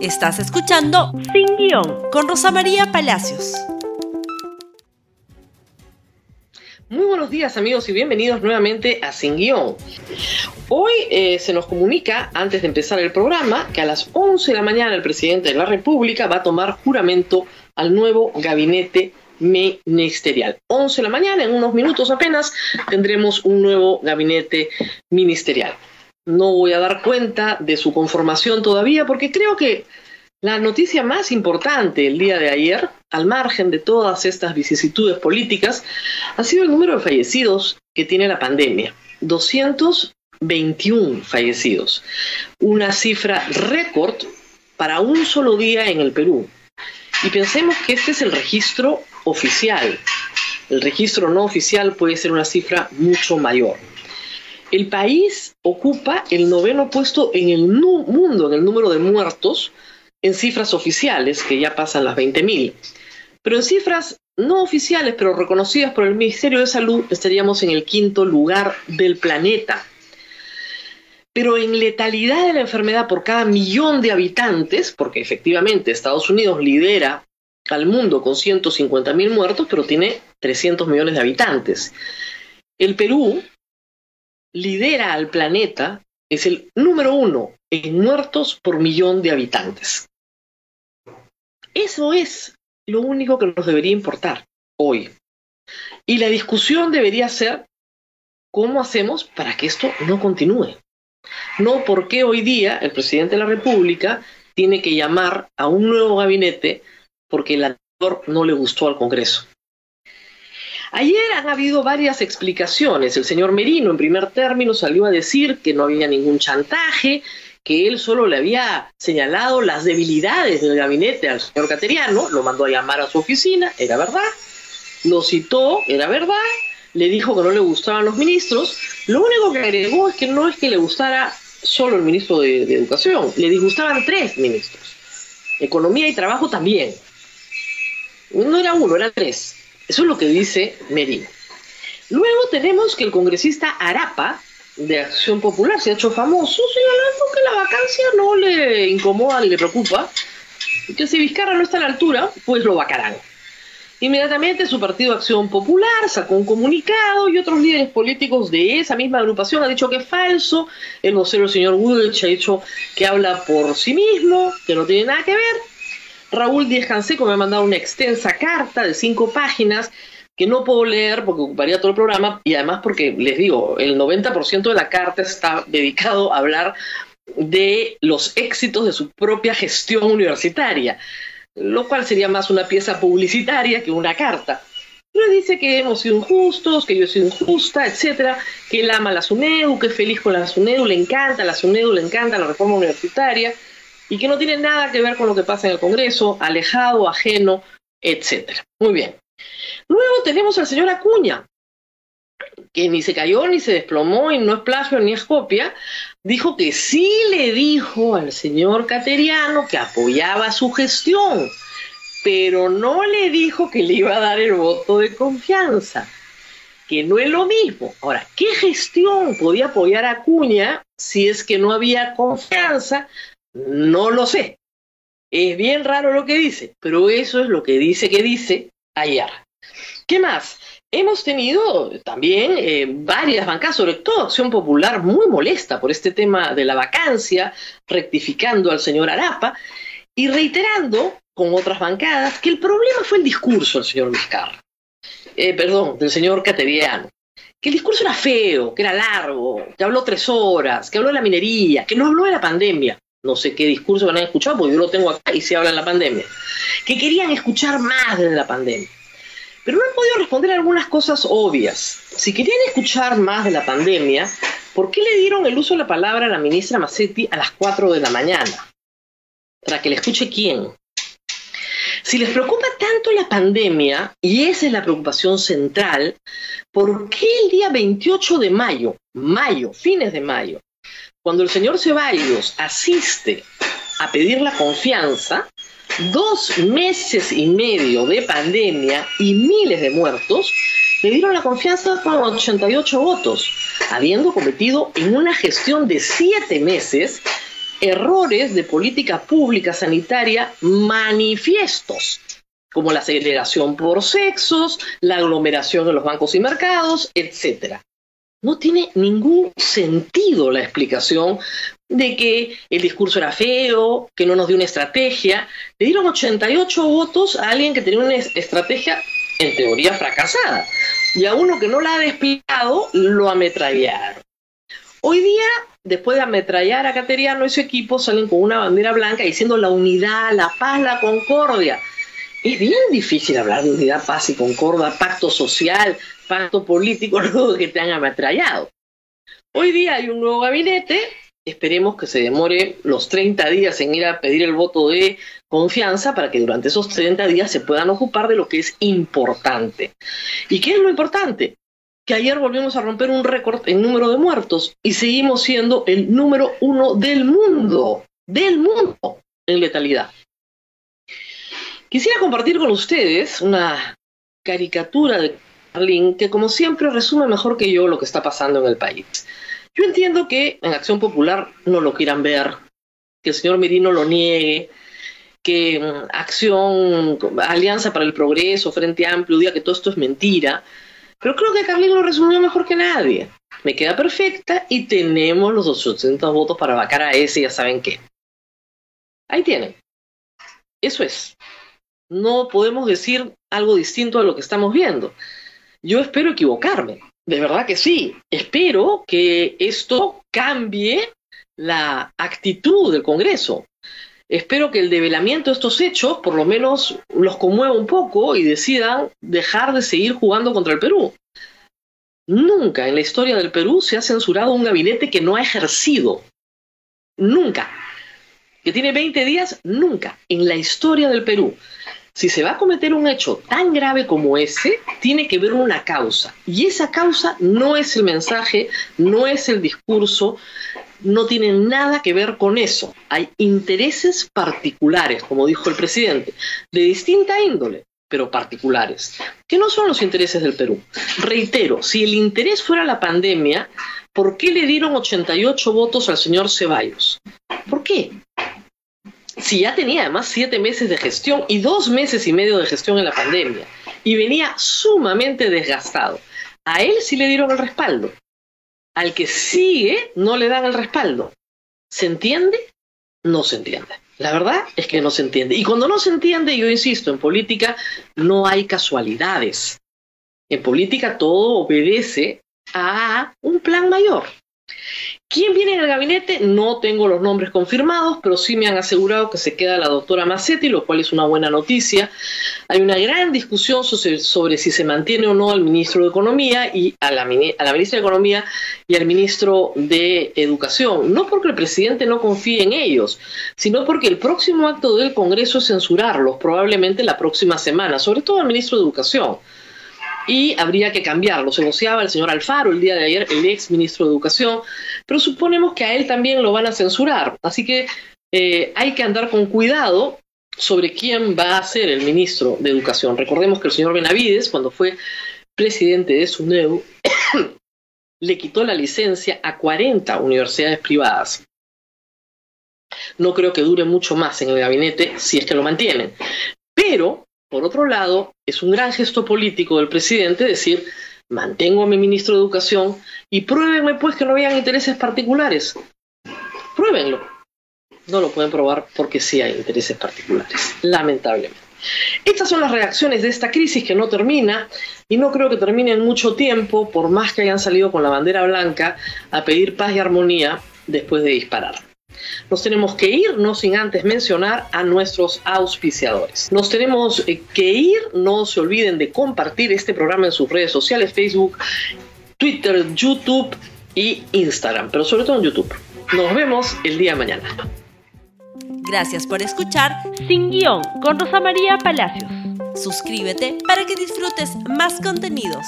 Estás escuchando Sin Guión con Rosa María Palacios. Muy buenos días amigos y bienvenidos nuevamente a Sin Guión. Hoy eh, se nos comunica, antes de empezar el programa, que a las 11 de la mañana el presidente de la República va a tomar juramento al nuevo gabinete ministerial. 11 de la mañana, en unos minutos apenas, tendremos un nuevo gabinete ministerial. No voy a dar cuenta de su conformación todavía porque creo que la noticia más importante el día de ayer, al margen de todas estas vicisitudes políticas, ha sido el número de fallecidos que tiene la pandemia. 221 fallecidos. Una cifra récord para un solo día en el Perú. Y pensemos que este es el registro oficial. El registro no oficial puede ser una cifra mucho mayor. El país ocupa el noveno puesto en el mundo en el número de muertos en cifras oficiales, que ya pasan las 20.000. Pero en cifras no oficiales, pero reconocidas por el Ministerio de Salud, estaríamos en el quinto lugar del planeta. Pero en letalidad de la enfermedad por cada millón de habitantes, porque efectivamente Estados Unidos lidera al mundo con 150.000 muertos, pero tiene 300 millones de habitantes. El Perú lidera al planeta, es el número uno en muertos por millón de habitantes. Eso es lo único que nos debería importar hoy. Y la discusión debería ser cómo hacemos para que esto no continúe. No por qué hoy día el presidente de la República tiene que llamar a un nuevo gabinete porque el anterior no le gustó al Congreso. Ayer han habido varias explicaciones. El señor Merino, en primer término, salió a decir que no había ningún chantaje, que él solo le había señalado las debilidades del gabinete al señor Cateriano, lo mandó a llamar a su oficina, era verdad, lo citó, era verdad, le dijo que no le gustaban los ministros, lo único que agregó es que no es que le gustara solo el ministro de, Educación, le disgustaban tres ministros, Economía y Trabajo también. No era uno, eran tres. Eso es lo que dice Merino. Luego tenemos que el congresista Arapa, de Acción Popular, se ha hecho famoso señalando que la vacancia no le incomoda ni le preocupa, y que si Vizcarra no está a la altura, pues lo vacarán. Inmediatamente su partido Acción Popular sacó un comunicado y otros líderes políticos de esa misma agrupación han dicho que es falso. El vocero, señor Woolwich, ha dicho que habla por sí mismo, que no tiene nada que ver. Raúl Díez Canseco me ha mandado una extensa carta de cinco páginas que no puedo leer porque ocuparía todo el programa y además porque, les digo, el 90% de la carta está dedicado a hablar de los éxitos de su propia gestión universitaria, lo cual sería más una pieza publicitaria que una carta. Pero dice que hemos sido injustos, que yo he sido injusta, etcétera, que él ama la SUNEDU, que es feliz con la SUNEDU, le encanta la SUNEDU, le encanta la reforma universitaria, y que no tiene nada que ver con lo que pasa en el Congreso, alejado, ajeno, etcétera. Muy bien. Luego tenemos al señor Acuña, que ni se cayó, ni se desplomó, y no es plagio ni es copia, dijo que sí le dijo al señor Cateriano que apoyaba su gestión, pero no le dijo que le iba a dar el voto de confianza, que no es lo mismo. Ahora, ¿qué gestión podía apoyar a Acuña si es que no había confianza no lo sé. Es bien raro lo que dice, pero eso es lo que dice que dice ayer. ¿Qué más? Hemos tenido también eh, varias bancadas, sobre todo Acción Popular, muy molesta por este tema de la vacancia, rectificando al señor Arapa y reiterando con otras bancadas que el problema fue el discurso del señor Vizcarra, eh, perdón, del señor Cateriano, que el discurso era feo, que era largo, que habló tres horas, que habló de la minería, que no habló de la pandemia no sé qué discurso van a escuchar, porque yo lo tengo acá y se habla en la pandemia, que querían escuchar más de la pandemia. Pero no han podido responder algunas cosas obvias. Si querían escuchar más de la pandemia, ¿por qué le dieron el uso de la palabra a la ministra Massetti a las 4 de la mañana? Para que le escuche quién. Si les preocupa tanto la pandemia, y esa es la preocupación central, ¿por qué el día 28 de mayo, mayo, fines de mayo, cuando el señor Ceballos asiste a pedir la confianza, dos meses y medio de pandemia y miles de muertos, le dieron la confianza con 88 votos, habiendo cometido en una gestión de siete meses errores de política pública sanitaria manifiestos, como la segregación por sexos, la aglomeración en los bancos y mercados, etc. No tiene ningún sentido la explicación de que el discurso era feo, que no nos dio una estrategia. Le dieron 88 votos a alguien que tenía una estrategia en teoría fracasada. Y a uno que no la ha desplegado, lo ametrallaron. Hoy día, después de ametrallar a Cateriano y su equipo, salen con una bandera blanca diciendo la unidad, la paz, la concordia. Es bien difícil hablar de unidad, paz y concordia, pacto social, pacto político, luego que te han ametrallado. Hoy día hay un nuevo gabinete, esperemos que se demore los 30 días en ir a pedir el voto de confianza para que durante esos 30 días se puedan ocupar de lo que es importante. ¿Y qué es lo importante? Que ayer volvimos a romper un récord en número de muertos y seguimos siendo el número uno del mundo, del mundo en letalidad. Quisiera compartir con ustedes una caricatura de Carlin que como siempre resume mejor que yo lo que está pasando en el país. Yo entiendo que en Acción Popular no lo quieran ver, que el señor Merino lo niegue, que mm, Acción, Alianza para el Progreso, Frente Amplio, diga que todo esto es mentira, pero creo que Carlin lo resumió mejor que nadie. Me queda perfecta y tenemos los 800 votos para vacar a ese, ya saben qué. Ahí tienen. Eso es. No podemos decir algo distinto a lo que estamos viendo. Yo espero equivocarme, de verdad que sí. Espero que esto cambie la actitud del Congreso. Espero que el develamiento de estos hechos por lo menos los conmueva un poco y decidan dejar de seguir jugando contra el Perú. Nunca en la historia del Perú se ha censurado un gabinete que no ha ejercido. Nunca. Que tiene 20 días, nunca. En la historia del Perú si se va a cometer un hecho tan grave como ese, tiene que ver una causa. Y esa causa no es el mensaje, no es el discurso, no tiene nada que ver con eso. Hay intereses particulares, como dijo el presidente, de distinta índole, pero particulares, que no son los intereses del Perú. Reitero, si el interés fuera la pandemia, ¿por qué le dieron 88 votos al señor Ceballos? ¿Por qué? Si ya tenía además siete meses de gestión y dos meses y medio de gestión en la pandemia y venía sumamente desgastado, a él sí le dieron el respaldo. Al que sigue no le dan el respaldo. ¿Se entiende? No se entiende. La verdad es que no se entiende. Y cuando no se entiende, yo insisto, en política no hay casualidades. En política todo obedece a un plan mayor. ¿Quién viene en el gabinete? No tengo los nombres confirmados, pero sí me han asegurado que se queda la doctora Massetti, lo cual es una buena noticia. Hay una gran discusión sobre, si se mantiene o no al ministro de Economía y a la, a la ministra de Economía y al ministro de Educación. No porque el presidente no confíe en ellos, sino porque el próximo acto del Congreso es censurarlos, probablemente la próxima semana, sobre todo al ministro de Educación y habría que cambiarlo. Se negociaba el señor Alfaro el día de ayer, el ex ministro de Educación, pero suponemos que a él también lo van a censurar. Así que eh, hay que andar con cuidado sobre quién va a ser el ministro de Educación. Recordemos que el señor Benavides, cuando fue presidente de SUNEU, le quitó la licencia a 40 universidades privadas. No creo que dure mucho más en el gabinete si es que lo mantienen. Pero por otro lado, es un gran gesto político del presidente decir, mantengo a mi ministro de Educación y pruébenme pues que no habían intereses particulares. Pruébenlo. No lo pueden probar porque sí hay intereses particulares, lamentablemente. Estas son las reacciones de esta crisis que no termina y no creo que termine en mucho tiempo, por más que hayan salido con la bandera blanca a pedir paz y armonía después de disparar. Nos tenemos que ir, no sin antes mencionar a nuestros auspiciadores. Nos tenemos eh, que ir, no se olviden de compartir este programa en sus redes sociales, Facebook, Twitter, YouTube y Instagram, pero sobre todo en YouTube. Nos vemos el día de mañana. Gracias por escuchar Sin Guión con Rosa María Palacios. Suscríbete para que disfrutes más contenidos.